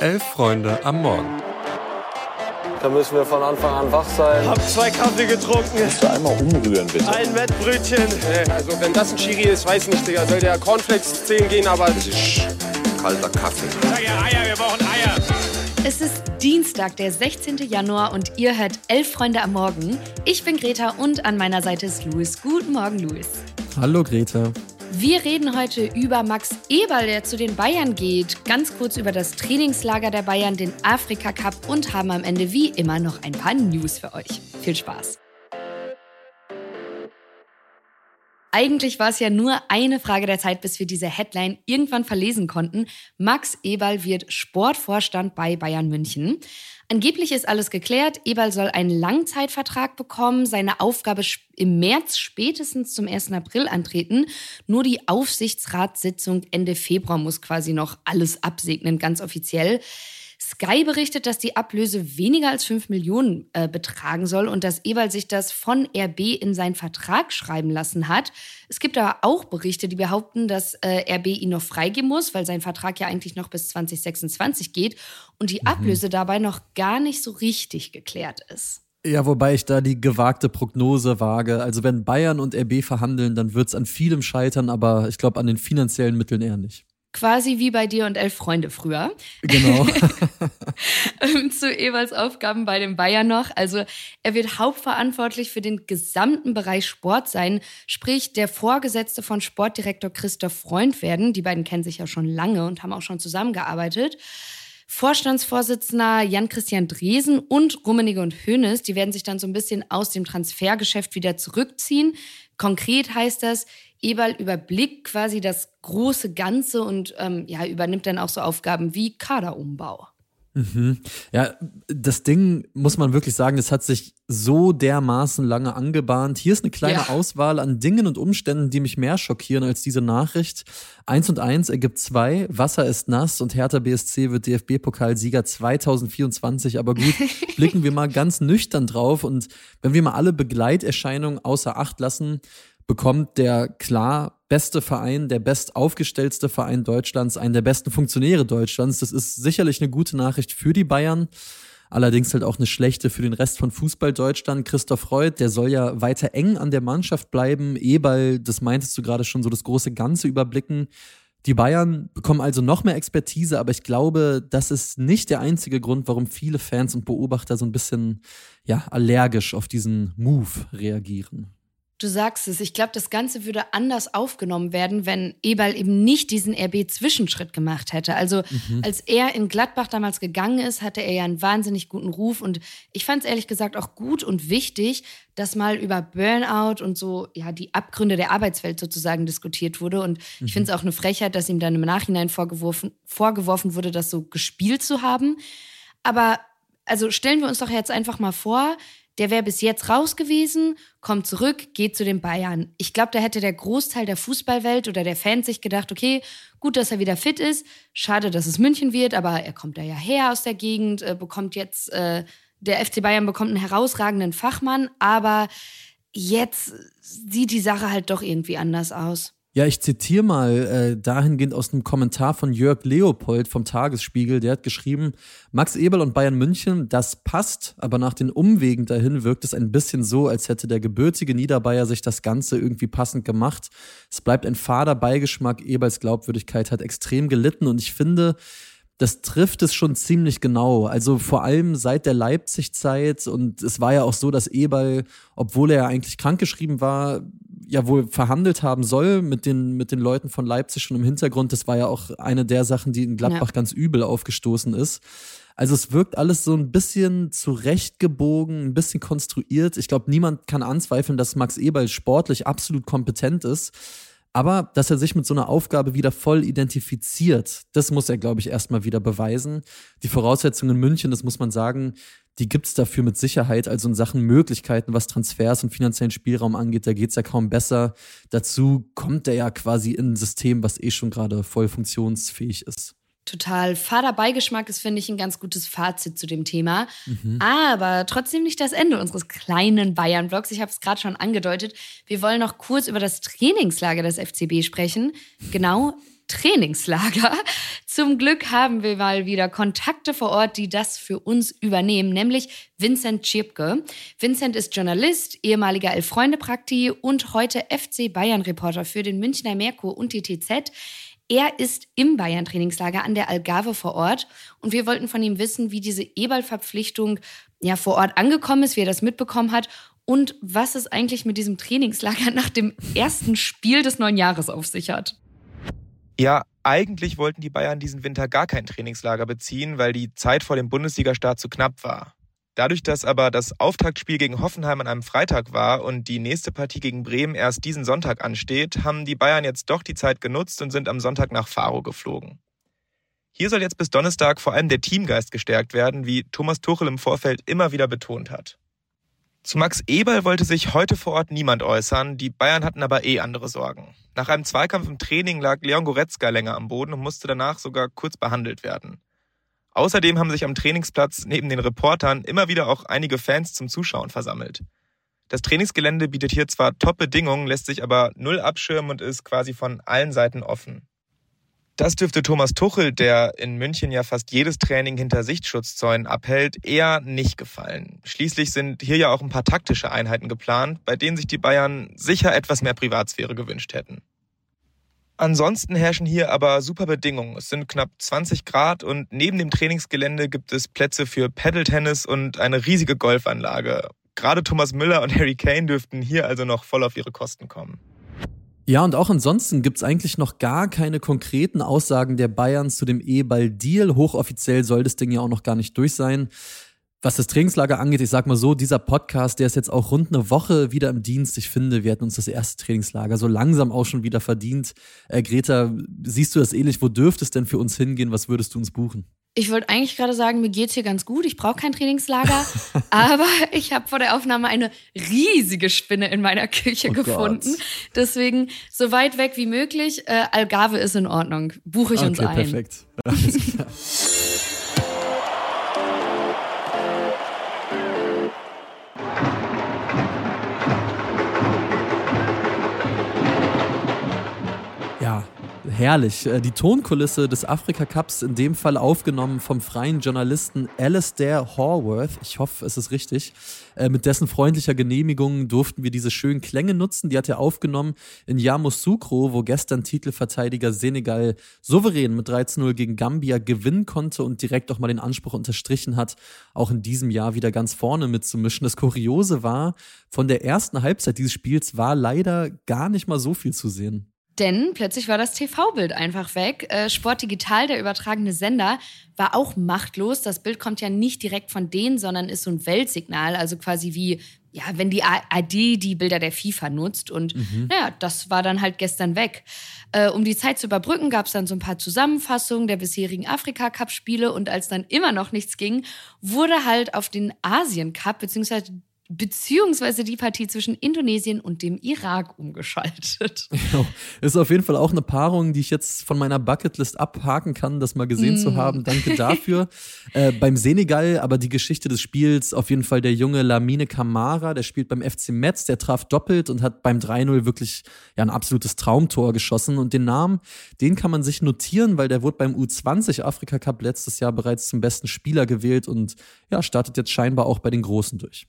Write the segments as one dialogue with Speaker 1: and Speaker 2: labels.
Speaker 1: Elf Freunde am Morgen.
Speaker 2: Da müssen wir von Anfang an wach sein.
Speaker 3: Hab zwei Kaffee getrunken.
Speaker 4: Kannst du einmal umrühren, bitte?
Speaker 3: Ein Wettbrötchen.
Speaker 5: Also wenn das ein Chiri ist, weiß nicht, Digga. Soll der Cornflakes 10 gehen, aber...
Speaker 6: Das ist kalter Kaffee.
Speaker 3: Sag ja Eier, wir brauchen Eier.
Speaker 7: Es ist Dienstag, der 16. Januar und ihr hört Elf Freunde am Morgen. Ich bin Greta und an meiner Seite ist Luis. Guten Morgen, Luis.
Speaker 1: Hallo Greta.
Speaker 7: Wir reden heute über Max Eberl, der zu den Bayern geht, ganz kurz über das Trainingslager der Bayern, den Afrika Cup und haben am Ende wie immer noch ein paar News für euch. Viel Spaß. Eigentlich war es ja nur eine Frage der Zeit, bis wir diese Headline irgendwann verlesen konnten. Max Eberl wird Sportvorstand bei Bayern München. Angeblich ist alles geklärt. Eberl soll einen Langzeitvertrag bekommen, seine Aufgabe im März spätestens zum 1. April antreten. Nur die Aufsichtsratssitzung Ende Februar muss quasi noch alles absegnen, ganz offiziell. Sky berichtet, dass die Ablöse weniger als 5 Millionen äh, betragen soll und dass Eberl sich das von RB in seinen Vertrag schreiben lassen hat. Es gibt aber auch Berichte, die behaupten, dass äh, RB ihn noch freigeben muss, weil sein Vertrag ja eigentlich noch bis 2026 geht und die mhm. Ablöse dabei noch gar nicht so richtig geklärt ist.
Speaker 1: Ja, wobei ich da die gewagte Prognose wage. Also wenn Bayern und RB verhandeln, dann wird es an vielem scheitern, aber ich glaube an den finanziellen Mitteln eher nicht.
Speaker 7: Quasi wie bei dir und elf Freunde früher.
Speaker 1: Genau.
Speaker 7: Ähm, zu Ewalds Aufgaben bei den Bayern noch. Also er wird hauptverantwortlich für den gesamten Bereich Sport sein, sprich der Vorgesetzte von Sportdirektor Christoph Freund werden. Die beiden kennen sich ja schon lange und haben auch schon zusammengearbeitet. Vorstandsvorsitzender Jan-Christian Dresen und Rummenigge und Hoeneß, die werden sich dann so ein bisschen aus dem Transfergeschäft wieder zurückziehen. Konkret heißt das, Eberl überblickt quasi das große Ganze und ähm, ja, übernimmt dann auch so Aufgaben wie Kaderumbau.
Speaker 1: Mhm. Ja, das Ding muss man wirklich sagen, es hat sich so dermaßen lange angebahnt. Hier ist eine kleine ja. Auswahl an Dingen und Umständen, die mich mehr schockieren als diese Nachricht. Eins und eins ergibt zwei. Wasser ist nass und Hertha BSC wird DFB-Pokalsieger 2024. Aber gut, blicken wir mal ganz nüchtern drauf und wenn wir mal alle Begleiterscheinungen außer Acht lassen, bekommt der klar beste Verein, der bestaufgestelltste Verein Deutschlands, einen der besten Funktionäre Deutschlands. Das ist sicherlich eine gute Nachricht für die Bayern. Allerdings halt auch eine schlechte für den Rest von Fußball Deutschland. Christoph Freud, der soll ja weiter eng an der Mannschaft bleiben. Eberl, das meintest du gerade schon, so das große Ganze überblicken. Die Bayern bekommen also noch mehr Expertise, aber ich glaube, das ist nicht der einzige Grund, warum viele Fans und Beobachter so ein bisschen ja, allergisch auf diesen Move reagieren.
Speaker 7: Du sagst es, ich glaube, das Ganze würde anders aufgenommen werden, wenn Eberl eben nicht diesen RB-Zwischenschritt gemacht hätte. Also mhm. als er in Gladbach damals gegangen ist, hatte er ja einen wahnsinnig guten Ruf und ich fand es ehrlich gesagt auch gut und wichtig, dass mal über Burnout und so, ja, die Abgründe der Arbeitswelt sozusagen diskutiert wurde. Und mhm. ich finde es auch eine Frechheit, dass ihm dann im Nachhinein vorgeworfen, vorgeworfen wurde, das so gespielt zu haben. Aber also stellen wir uns doch jetzt einfach mal vor, der wäre bis jetzt raus gewesen, kommt zurück, geht zu den Bayern. Ich glaube, da hätte der Großteil der Fußballwelt oder der Fans sich gedacht, okay, gut, dass er wieder fit ist. Schade, dass es München wird, aber er kommt da ja her aus der Gegend, äh, bekommt jetzt, äh, der FC Bayern bekommt einen herausragenden Fachmann, aber jetzt sieht die Sache halt doch irgendwie anders aus.
Speaker 1: Ja, ich zitiere mal äh, dahingehend aus einem Kommentar von Jörg Leopold vom Tagesspiegel. Der hat geschrieben, Max Eberl und Bayern München, das passt, aber nach den Umwegen dahin wirkt es ein bisschen so, als hätte der gebürtige Niederbayer sich das Ganze irgendwie passend gemacht. Es bleibt ein fader Beigeschmack, Eberls Glaubwürdigkeit hat extrem gelitten und ich finde, das trifft es schon ziemlich genau. Also vor allem seit der Leipzig-Zeit und es war ja auch so, dass Eberl, obwohl er eigentlich krankgeschrieben war, ja wohl verhandelt haben soll mit den, mit den Leuten von Leipzig schon im Hintergrund. Das war ja auch eine der Sachen, die in Gladbach ja. ganz übel aufgestoßen ist. Also es wirkt alles so ein bisschen zurechtgebogen, ein bisschen konstruiert. Ich glaube, niemand kann anzweifeln, dass Max Eberl sportlich absolut kompetent ist. Aber dass er sich mit so einer Aufgabe wieder voll identifiziert, das muss er, glaube ich, erstmal wieder beweisen. Die Voraussetzungen in München, das muss man sagen, die gibt es dafür mit Sicherheit. Also in Sachen Möglichkeiten, was Transfers und finanziellen Spielraum angeht, da geht es ja kaum besser. Dazu kommt er ja quasi in ein System, was eh schon gerade voll funktionsfähig ist.
Speaker 7: Total. Vaterbeigeschmack ist, finde ich, ein ganz gutes Fazit zu dem Thema. Mhm. Aber trotzdem nicht das Ende unseres kleinen Bayern-Vlogs. Ich habe es gerade schon angedeutet. Wir wollen noch kurz über das Trainingslager des FCB sprechen. Genau, Trainingslager. Zum Glück haben wir mal wieder Kontakte vor Ort, die das für uns übernehmen, nämlich Vincent Tschirpke. Vincent ist Journalist, ehemaliger Elf-Freunde-Prakti und heute FC Bayern-Reporter für den Münchner Merkur und die TZ. Er ist im Bayern-Trainingslager an der Algarve vor Ort und wir wollten von ihm wissen, wie diese E-Ball-Verpflichtung ja vor Ort angekommen ist, wie er das mitbekommen hat und was es eigentlich mit diesem Trainingslager nach dem ersten Spiel des neuen Jahres auf sich hat.
Speaker 4: Ja, eigentlich wollten die Bayern diesen Winter gar kein Trainingslager beziehen, weil die Zeit vor dem Bundesligastart zu knapp war. Dadurch, dass aber das Auftaktspiel gegen Hoffenheim an einem Freitag war und die nächste Partie gegen Bremen erst diesen Sonntag ansteht, haben die Bayern jetzt doch die Zeit genutzt und sind am Sonntag nach Faro geflogen. Hier soll jetzt bis Donnerstag vor allem der Teamgeist gestärkt werden, wie Thomas Tuchel im Vorfeld immer wieder betont hat. Zu Max Eberl wollte sich heute vor Ort niemand äußern, die Bayern hatten aber eh andere Sorgen. Nach einem Zweikampf im Training lag Leon Goretzka länger am Boden und musste danach sogar kurz behandelt werden. Außerdem haben sich am Trainingsplatz neben den Reportern immer wieder auch einige Fans zum Zuschauen versammelt. Das Trainingsgelände bietet hier zwar Top-Bedingungen, lässt sich aber null abschirmen und ist quasi von allen Seiten offen. Das dürfte Thomas Tuchel, der in München ja fast jedes Training hinter Sichtschutzzäunen abhält, eher nicht gefallen. Schließlich sind hier ja auch ein paar taktische Einheiten geplant, bei denen sich die Bayern sicher etwas mehr Privatsphäre gewünscht hätten. Ansonsten herrschen hier aber super Bedingungen. Es sind knapp 20 Grad und neben dem Trainingsgelände gibt es Plätze für Paddle-Tennis und eine riesige Golfanlage. Gerade Thomas Müller und Harry Kane dürften hier also noch voll auf ihre Kosten kommen.
Speaker 1: Ja, und auch ansonsten gibt's eigentlich noch gar keine konkreten Aussagen der Bayern zu dem E-Ball-Deal. Hochoffiziell soll das Ding ja auch noch gar nicht durch sein. Was das Trainingslager angeht, ich sag mal so, dieser Podcast, der ist jetzt auch rund eine Woche wieder im Dienst. Ich finde, wir hatten uns das erste Trainingslager so langsam auch schon wieder verdient. Äh, Greta, siehst du das ähnlich? Wo dürfte es denn für uns hingehen? Was würdest du uns buchen?
Speaker 7: Ich wollte eigentlich gerade sagen, mir geht's hier ganz gut. Ich brauche kein Trainingslager. aber ich habe vor der Aufnahme eine riesige Spinne in meiner Küche oh gefunden. Gott. Deswegen so weit weg wie möglich. Äh, Algarve ist in Ordnung. Buche ich okay, uns ein.
Speaker 1: Perfekt. Alles klar. herrlich. Äh, die Tonkulisse des Afrika Cups, in dem Fall aufgenommen vom freien Journalisten Alistair Horworth. Ich hoffe, es ist richtig. Äh, mit dessen freundlicher Genehmigung durften wir diese schönen Klänge nutzen. Die hat er aufgenommen in Yamoussoukro, wo gestern Titelverteidiger Senegal souverän mit 13-0 gegen Gambia gewinnen konnte und direkt auch mal den Anspruch unterstrichen hat, auch in diesem Jahr wieder ganz vorne mitzumischen. Das Kuriose war, von der ersten Halbzeit dieses Spiels war leider gar nicht mal so viel zu sehen.
Speaker 7: Denn plötzlich war das TV-Bild einfach weg. Äh, Sport Digital, der übertragene Sender, war auch machtlos. Das Bild kommt ja nicht direkt von denen, sondern ist so ein Weltsignal, also quasi wie, ja, wenn die AD die Bilder der FIFA nutzt. Und mhm. naja, das war dann halt gestern weg. Äh, um die Zeit zu überbrücken, gab es dann so ein paar Zusammenfassungen der bisherigen Afrika-Cup-Spiele. Und als dann immer noch nichts ging, wurde halt auf den Asien-Cup, beziehungsweise beziehungsweise die Partie zwischen Indonesien und dem Irak umgeschaltet.
Speaker 1: Ja, ist auf jeden Fall auch eine Paarung, die ich jetzt von meiner Bucketlist abhaken kann, das mal gesehen mm. zu haben. Danke dafür. äh, beim Senegal, aber die Geschichte des Spiels, auf jeden Fall der junge Lamine Kamara, der spielt beim FC Metz, der traf doppelt und hat beim 3-0 wirklich ja, ein absolutes Traumtor geschossen. Und den Namen, den kann man sich notieren, weil der wurde beim U20 Afrika Cup letztes Jahr bereits zum besten Spieler gewählt und ja, startet jetzt scheinbar auch bei den Großen durch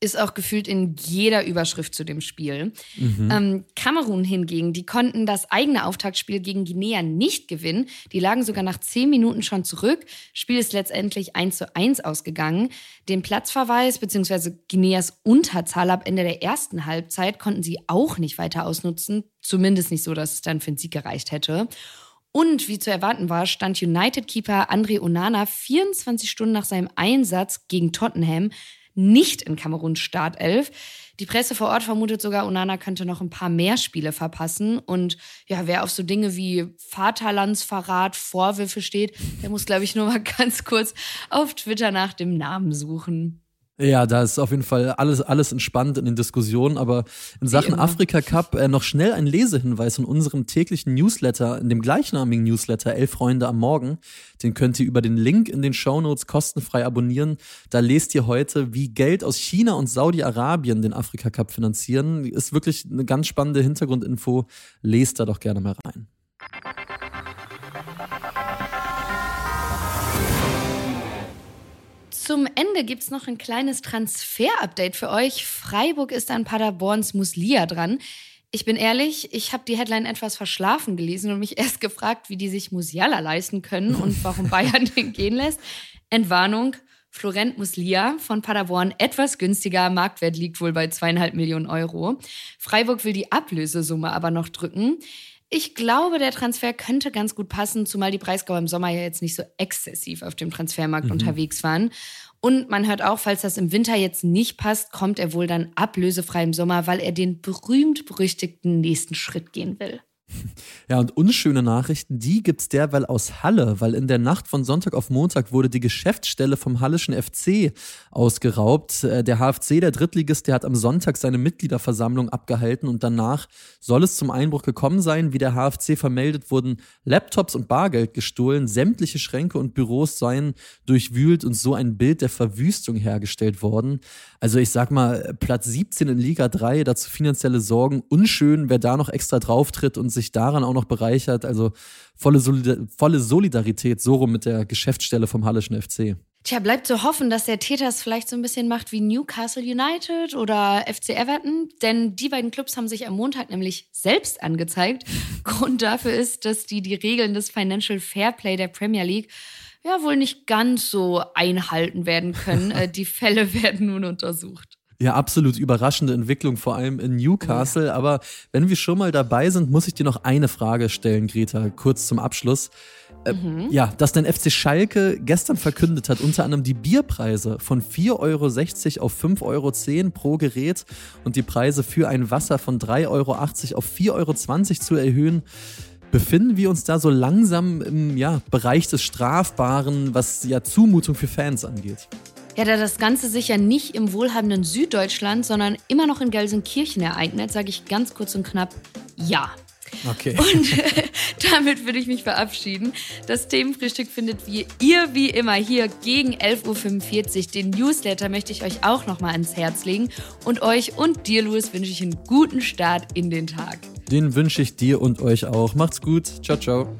Speaker 7: ist auch gefühlt in jeder Überschrift zu dem Spiel. Mhm. Ähm, Kamerun hingegen, die konnten das eigene Auftaktspiel gegen Guinea nicht gewinnen. Die lagen sogar nach zehn Minuten schon zurück. Spiel ist letztendlich 1 zu 1 ausgegangen. Den Platzverweis bzw. Guineas Unterzahl ab Ende der ersten Halbzeit konnten sie auch nicht weiter ausnutzen. Zumindest nicht so, dass es dann für den Sieg gereicht hätte. Und wie zu erwarten war, stand United-Keeper André Onana 24 Stunden nach seinem Einsatz gegen Tottenham nicht in Kameruns Startelf. Die Presse vor Ort vermutet sogar, Onana könnte noch ein paar mehr Spiele verpassen. Und ja, wer auf so Dinge wie Vaterlandsverrat, Vorwürfe steht, der muss, glaube ich, nur mal ganz kurz auf Twitter nach dem Namen suchen.
Speaker 1: Ja, da ist auf jeden Fall alles, alles entspannt in den Diskussionen, aber in Sachen Afrika Cup äh, noch schnell ein Lesehinweis in unserem täglichen Newsletter, in dem gleichnamigen Newsletter Elf Freunde am Morgen. Den könnt ihr über den Link in den Shownotes kostenfrei abonnieren. Da lest ihr heute, wie Geld aus China und Saudi-Arabien den Afrika Cup finanzieren. Ist wirklich eine ganz spannende Hintergrundinfo. Lest da doch gerne mal rein.
Speaker 7: Zum Ende gibt es noch ein kleines Transfer-Update für euch. Freiburg ist an Paderborns Muslia dran. Ich bin ehrlich, ich habe die Headline etwas verschlafen gelesen und mich erst gefragt, wie die sich Musiala leisten können und warum Bayern den gehen lässt. Entwarnung, Florent Muslia von Paderborn etwas günstiger. Marktwert liegt wohl bei zweieinhalb Millionen Euro. Freiburg will die Ablösesumme aber noch drücken. Ich glaube, der Transfer könnte ganz gut passen, zumal die Breisgau im Sommer ja jetzt nicht so exzessiv auf dem Transfermarkt mhm. unterwegs waren. Und man hört auch, falls das im Winter jetzt nicht passt, kommt er wohl dann ablösefrei im Sommer, weil er den berühmt-berüchtigten nächsten Schritt gehen will.
Speaker 1: Ja, und unschöne Nachrichten, die gibt's derweil aus Halle, weil in der Nacht von Sonntag auf Montag wurde die Geschäftsstelle vom Hallischen FC ausgeraubt. Äh, der HFC, der Drittligist, der hat am Sonntag seine Mitgliederversammlung abgehalten und danach soll es zum Einbruch gekommen sein. Wie der HFC vermeldet, wurden Laptops und Bargeld gestohlen, sämtliche Schränke und Büros seien durchwühlt und so ein Bild der Verwüstung hergestellt worden. Also ich sag mal, Platz 17 in Liga 3, dazu finanzielle Sorgen, unschön, wer da noch extra drauftritt und sich daran auch noch bereichert. Also volle, Solidar volle Solidarität so rum mit der Geschäftsstelle vom Hallischen FC.
Speaker 7: Tja, bleibt zu hoffen, dass der Täter es vielleicht so ein bisschen macht wie Newcastle United oder FC Everton, denn die beiden Clubs haben sich am Montag nämlich selbst angezeigt. Grund dafür ist, dass die die Regeln des Financial Fairplay der Premier League ja wohl nicht ganz so einhalten werden können. Äh, die Fälle werden nun untersucht.
Speaker 1: Ja, absolut überraschende Entwicklung, vor allem in Newcastle. Ja. Aber wenn wir schon mal dabei sind, muss ich dir noch eine Frage stellen, Greta, kurz zum Abschluss. Äh, mhm. Ja, dass dein FC Schalke gestern verkündet hat, unter anderem die Bierpreise von 4,60 Euro auf 5,10 Euro pro Gerät und die Preise für ein Wasser von 3,80 Euro auf 4,20 Euro zu erhöhen. Befinden wir uns da so langsam im ja, Bereich des Strafbaren, was ja Zumutung für Fans angeht?
Speaker 7: Ja, da das Ganze sich ja nicht im wohlhabenden Süddeutschland, sondern immer noch in Gelsenkirchen ereignet, sage ich ganz kurz und knapp ja.
Speaker 1: Okay.
Speaker 7: Und damit würde ich mich verabschieden. Das Themenfrühstück findet wie ihr wie immer hier gegen 11.45 Uhr. Den Newsletter möchte ich euch auch nochmal ans Herz legen. Und euch und dir, Louis, wünsche ich einen guten Start in den Tag.
Speaker 1: Den wünsche ich dir und euch auch. Macht's gut. Ciao, ciao.